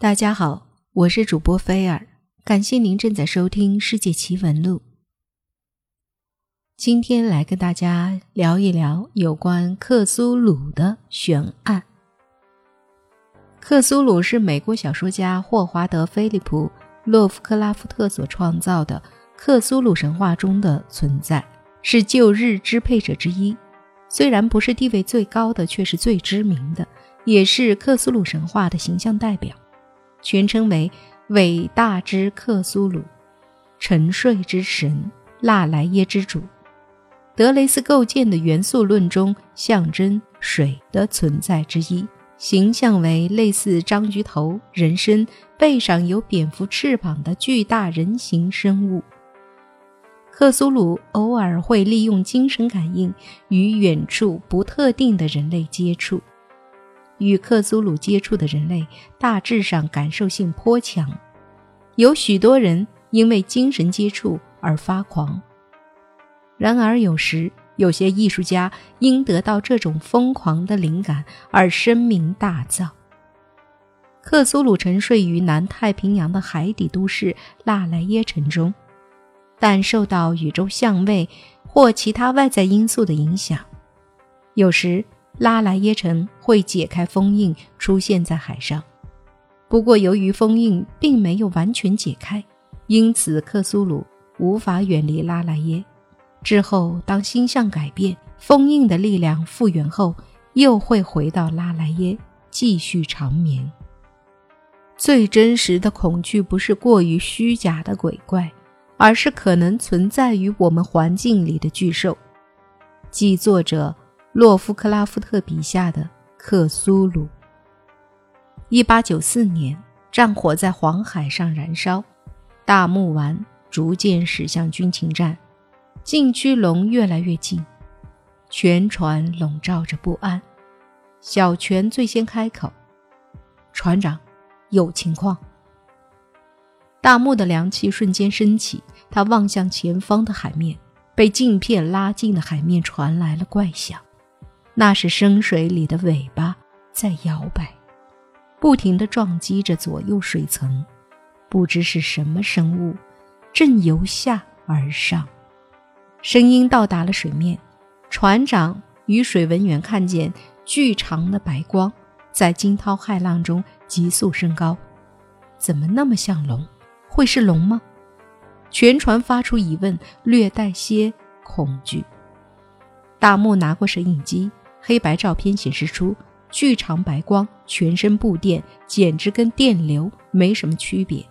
大家好，我是主播菲尔，感谢您正在收听《世界奇闻录》。今天来跟大家聊一聊有关克苏鲁的悬案。克苏鲁是美国小说家霍华德·菲利普·洛夫克拉夫特所创造的克苏鲁神话中的存在，是旧日支配者之一。虽然不是地位最高的，却是最知名的，也是克苏鲁神话的形象代表。全称为伟大之克苏鲁，沉睡之神，纳莱耶之主。德雷斯构建的元素论中象征水的存在之一，形象为类似章鱼头、人身、背上有蝙蝠翅膀的巨大人形生物。克苏鲁偶尔会利用精神感应与远处不特定的人类接触。与克苏鲁接触的人类大致上感受性颇强，有许多人因为精神接触而发狂。然而，有时有些艺术家因得到这种疯狂的灵感而声名大噪。克苏鲁沉睡于南太平洋的海底都市纳莱耶城中，但受到宇宙相位或其他外在因素的影响，有时。拉莱耶城会解开封印，出现在海上。不过，由于封印并没有完全解开，因此克苏鲁无法远离拉莱耶。之后，当星象改变，封印的力量复原后，又会回到拉莱耶，继续长眠。最真实的恐惧不是过于虚假的鬼怪，而是可能存在于我们环境里的巨兽，即作者。洛夫克拉夫特笔下的克苏鲁。一八九四年，战火在黄海上燃烧，大木丸逐渐驶向军情站，禁区龙越来越近，全船笼罩着不安。小泉最先开口：“船长，有情况。”大木的凉气瞬间升起，他望向前方的海面，被镜片拉近的海面传来了怪响。那是深水里的尾巴在摇摆，不停地撞击着左右水层，不知是什么生物，正由下而上。声音到达了水面，船长与水文员看见巨长的白光在惊涛骇浪中急速升高，怎么那么像龙？会是龙吗？全船发出疑问，略带些恐惧。大木拿过摄影机。黑白照片显示出巨长白光，全身布电，简直跟电流没什么区别。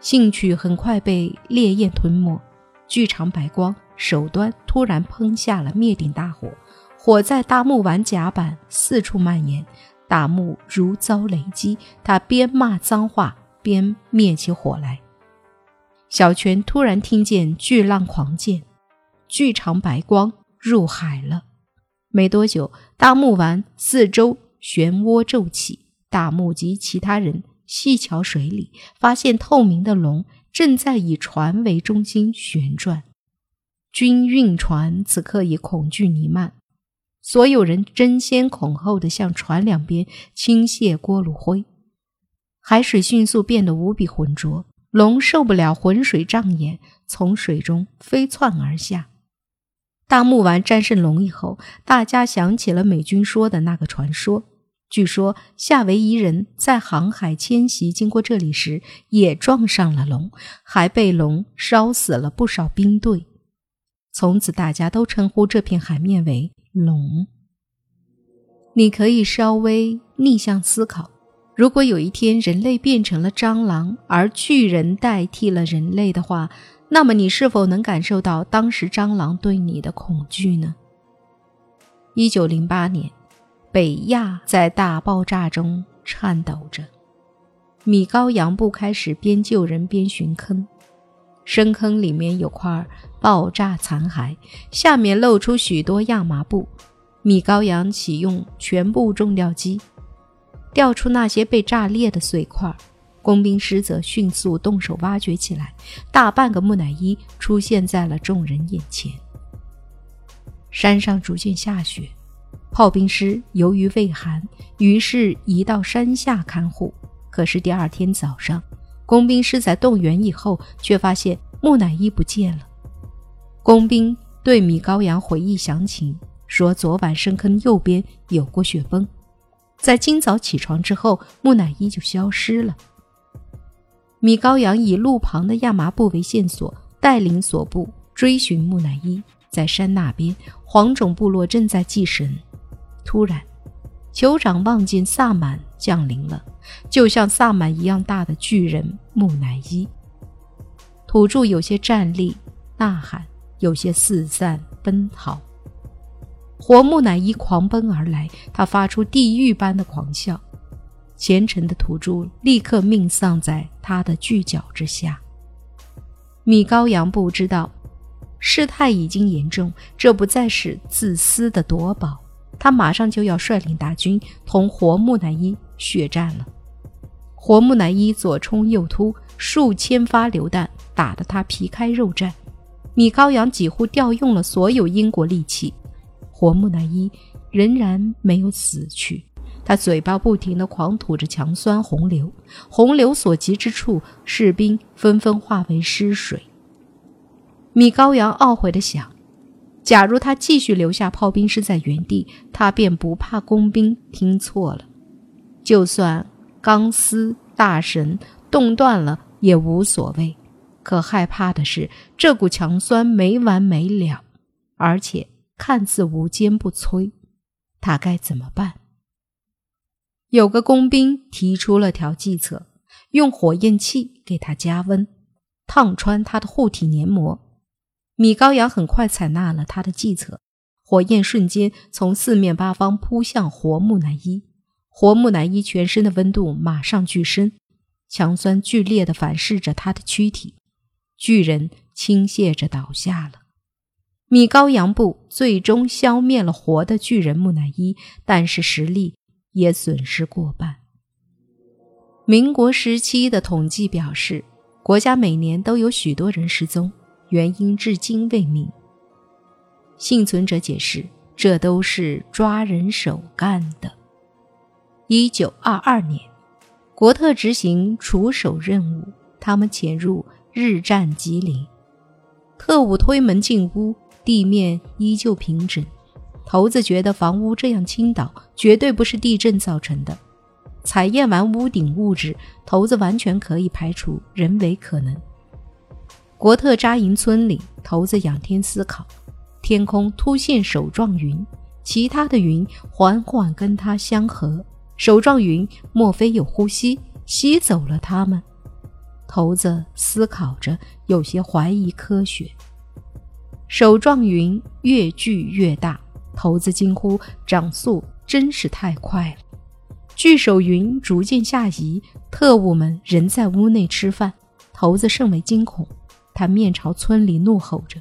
兴趣很快被烈焰吞没，巨长白光手端突然喷下了灭顶大火，火在大木丸甲板四处蔓延，大木如遭雷击，他边骂脏话边灭起火来。小泉突然听见巨浪狂溅，巨长白光入海了。没多久，大木丸四周漩涡骤起，大木及其他人细瞧水里，发现透明的龙正在以船为中心旋转。军运船此刻已恐惧弥漫，所有人争先恐后地向船两边倾泻锅炉灰，海水迅速变得无比浑浊。龙受不了浑水障眼，从水中飞窜而下。大木丸战胜龙以后，大家想起了美军说的那个传说。据说夏威夷人在航海迁徙经过这里时，也撞上了龙，还被龙烧死了不少兵队。从此，大家都称呼这片海面为“龙”。你可以稍微逆向思考：如果有一天人类变成了蟑螂，而巨人代替了人类的话。那么，你是否能感受到当时蟑螂对你的恐惧呢？一九零八年，北亚在大爆炸中颤抖着。米高扬布开始边救人边寻坑，深坑里面有块爆炸残骸，下面露出许多亚麻布。米高扬启用全部重吊机，吊出那些被炸裂的碎块。工兵师则迅速动手挖掘起来，大半个木乃伊出现在了众人眼前。山上逐渐下雪，炮兵师由于畏寒，于是移到山下看护。可是第二天早上，工兵师在动员以后，却发现木乃伊不见了。工兵对米高扬回忆详情，说昨晚深坑右边有过雪崩，在今早起床之后，木乃伊就消失了。米高扬以路旁的亚麻布为线索，带领所部追寻木乃伊。在山那边，黄种部落正在祭神。突然，酋长望见萨满降临了，就像萨满一样大的巨人木乃伊。土著有些站立呐喊，有些四散奔逃。活木乃伊狂奔而来，他发出地狱般的狂笑。虔诚的土著立刻命丧在他的巨脚之下。米高扬不知道。事态已经严重，这不再是自私的夺宝，他马上就要率领大军同活木乃伊血战了。活木乃伊左冲右突，数千发榴弹打得他皮开肉绽。米高扬几乎调用了所有英国利器，活木乃伊仍然没有死去，他嘴巴不停地狂吐着强酸洪流，洪流所及之处，士兵纷纷化为尸水。米高扬懊悔地想：“假如他继续留下炮兵师在原地，他便不怕工兵听错了。就算钢丝大绳冻断了也无所谓。可害怕的是，这股强酸没完没了，而且看似无坚不摧。他该怎么办？”有个工兵提出了条计策：用火焰器给他加温，烫穿他的护体黏膜。米高扬很快采纳了他的计策，火焰瞬间从四面八方扑向活木乃伊，活木乃伊全身的温度马上剧升，强酸剧烈地反噬着他的躯体，巨人倾泻着倒下了。米高扬部最终消灭了活的巨人木乃伊，但是实力也损失过半。民国时期的统计表示，国家每年都有许多人失踪。原因至今未明。幸存者解释，这都是抓人手干的。一九二二年，国特执行除手任务，他们潜入日战吉林，特务推门进屋，地面依旧平整。头子觉得房屋这样倾倒，绝对不是地震造成的。采验完屋顶物质，头子完全可以排除人为可能。国特扎营村里，头子仰天思考，天空突现手状云，其他的云缓缓跟它相合。手状云莫非有呼吸，吸走了它们？头子思考着，有些怀疑科学。手状云越聚越大，头子惊呼：“长速真是太快了！”聚手云逐渐下移，特务们仍在屋内吃饭，头子甚为惊恐。他面朝村里怒吼着，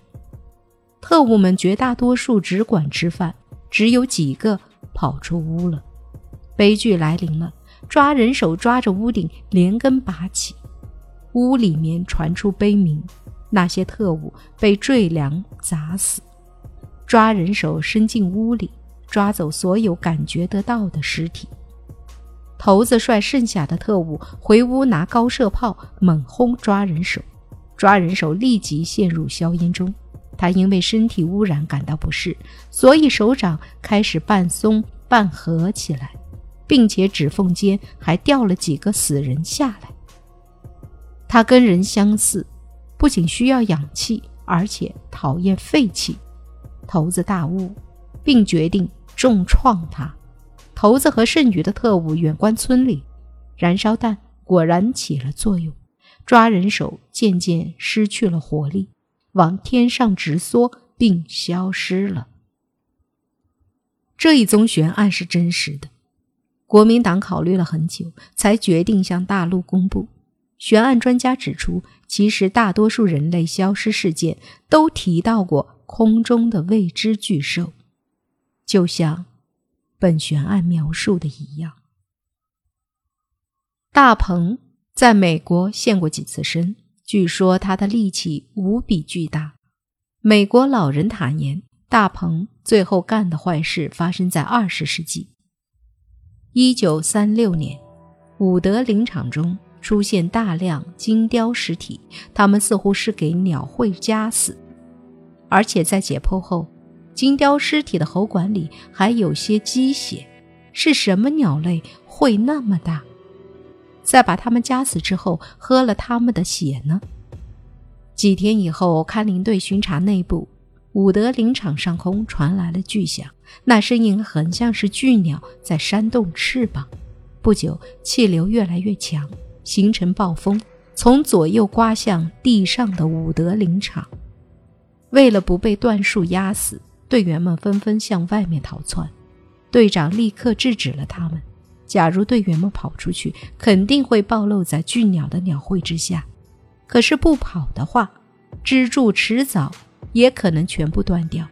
特务们绝大多数只管吃饭，只有几个跑出屋了。悲剧来临了，抓人手抓着屋顶连根拔起，屋里面传出悲鸣，那些特务被坠梁砸死。抓人手伸进屋里，抓走所有感觉得到的尸体。头子率剩下的特务回屋拿高射炮猛轰抓人手。抓人手立即陷入硝烟中，他因为身体污染感到不适，所以手掌开始半松半合起来，并且指缝间还掉了几个死人下来。他跟人相似，不仅需要氧气，而且讨厌废气。头子大悟，并决定重创他。头子和剩余的特务远观村里，燃烧弹果然起了作用。抓人手渐渐失去了活力，往天上直缩，并消失了。这一宗悬案是真实的，国民党考虑了很久，才决定向大陆公布。悬案专家指出，其实大多数人类消失事件都提到过空中的未知巨兽，就像本悬案描述的一样，大鹏。在美国现过几次身，据说他的力气无比巨大。美国老人坦言，大鹏最后干的坏事发生在二十世纪。一九三六年，伍德林场中出现大量金雕尸体，他们似乎是给鸟喙夹死，而且在解剖后，金雕尸体的喉管里还有些鸡血。是什么鸟类会那么大？在把它们夹死之后，喝了它们的血呢？几天以后，看林队巡查内部，伍德林场上空传来了巨响，那声音很像是巨鸟在扇动翅膀。不久，气流越来越强，形成暴风，从左右刮向地上的伍德林场。为了不被断树压死，队员们纷纷向外面逃窜。队长立刻制止了他们。假如队员们跑出去，肯定会暴露在巨鸟的鸟喙之下；可是不跑的话，支柱迟早也可能全部断掉，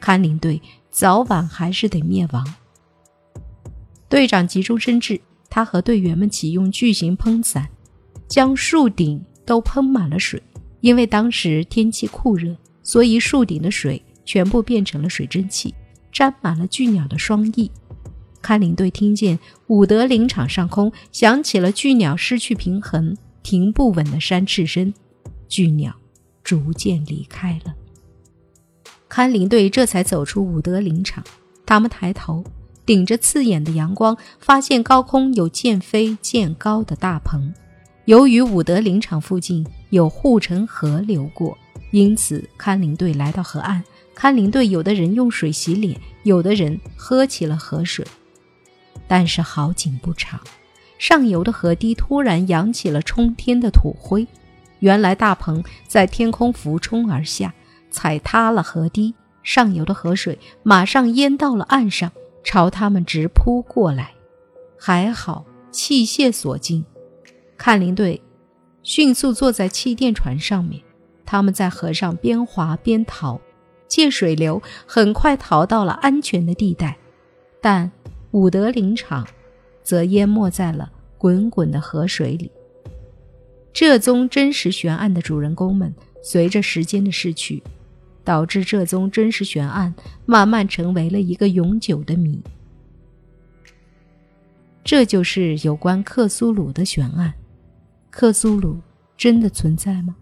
看林队早晚还是得灭亡。队长急中生智。他和队员们启用巨型喷伞，将树顶都喷满了水。因为当时天气酷热，所以树顶的水全部变成了水蒸气，沾满了巨鸟的双翼。看林队听见伍德林场上空响起了巨鸟失去平衡、停不稳的扇翅声，巨鸟逐渐离开了。看林队这才走出伍德林场，他们抬头。顶着刺眼的阳光，发现高空有渐飞渐高的大棚。由于伍德林场附近有护城河流过，因此看林队来到河岸。看林队有的人用水洗脸，有的人喝起了河水。但是好景不长，上游的河堤突然扬起了冲天的土灰。原来大棚在天空俯冲而下，踩塌了河堤，上游的河水马上淹到了岸上。朝他们直扑过来，还好器械所尽。看林队迅速坐在气垫船上面，他们在河上边滑边逃，借水流很快逃到了安全的地带。但伍德林场则淹没在了滚滚的河水里。这宗真实悬案的主人公们，随着时间的逝去。导致这宗真实悬案慢慢成为了一个永久的谜。这就是有关克苏鲁的悬案。克苏鲁真的存在吗？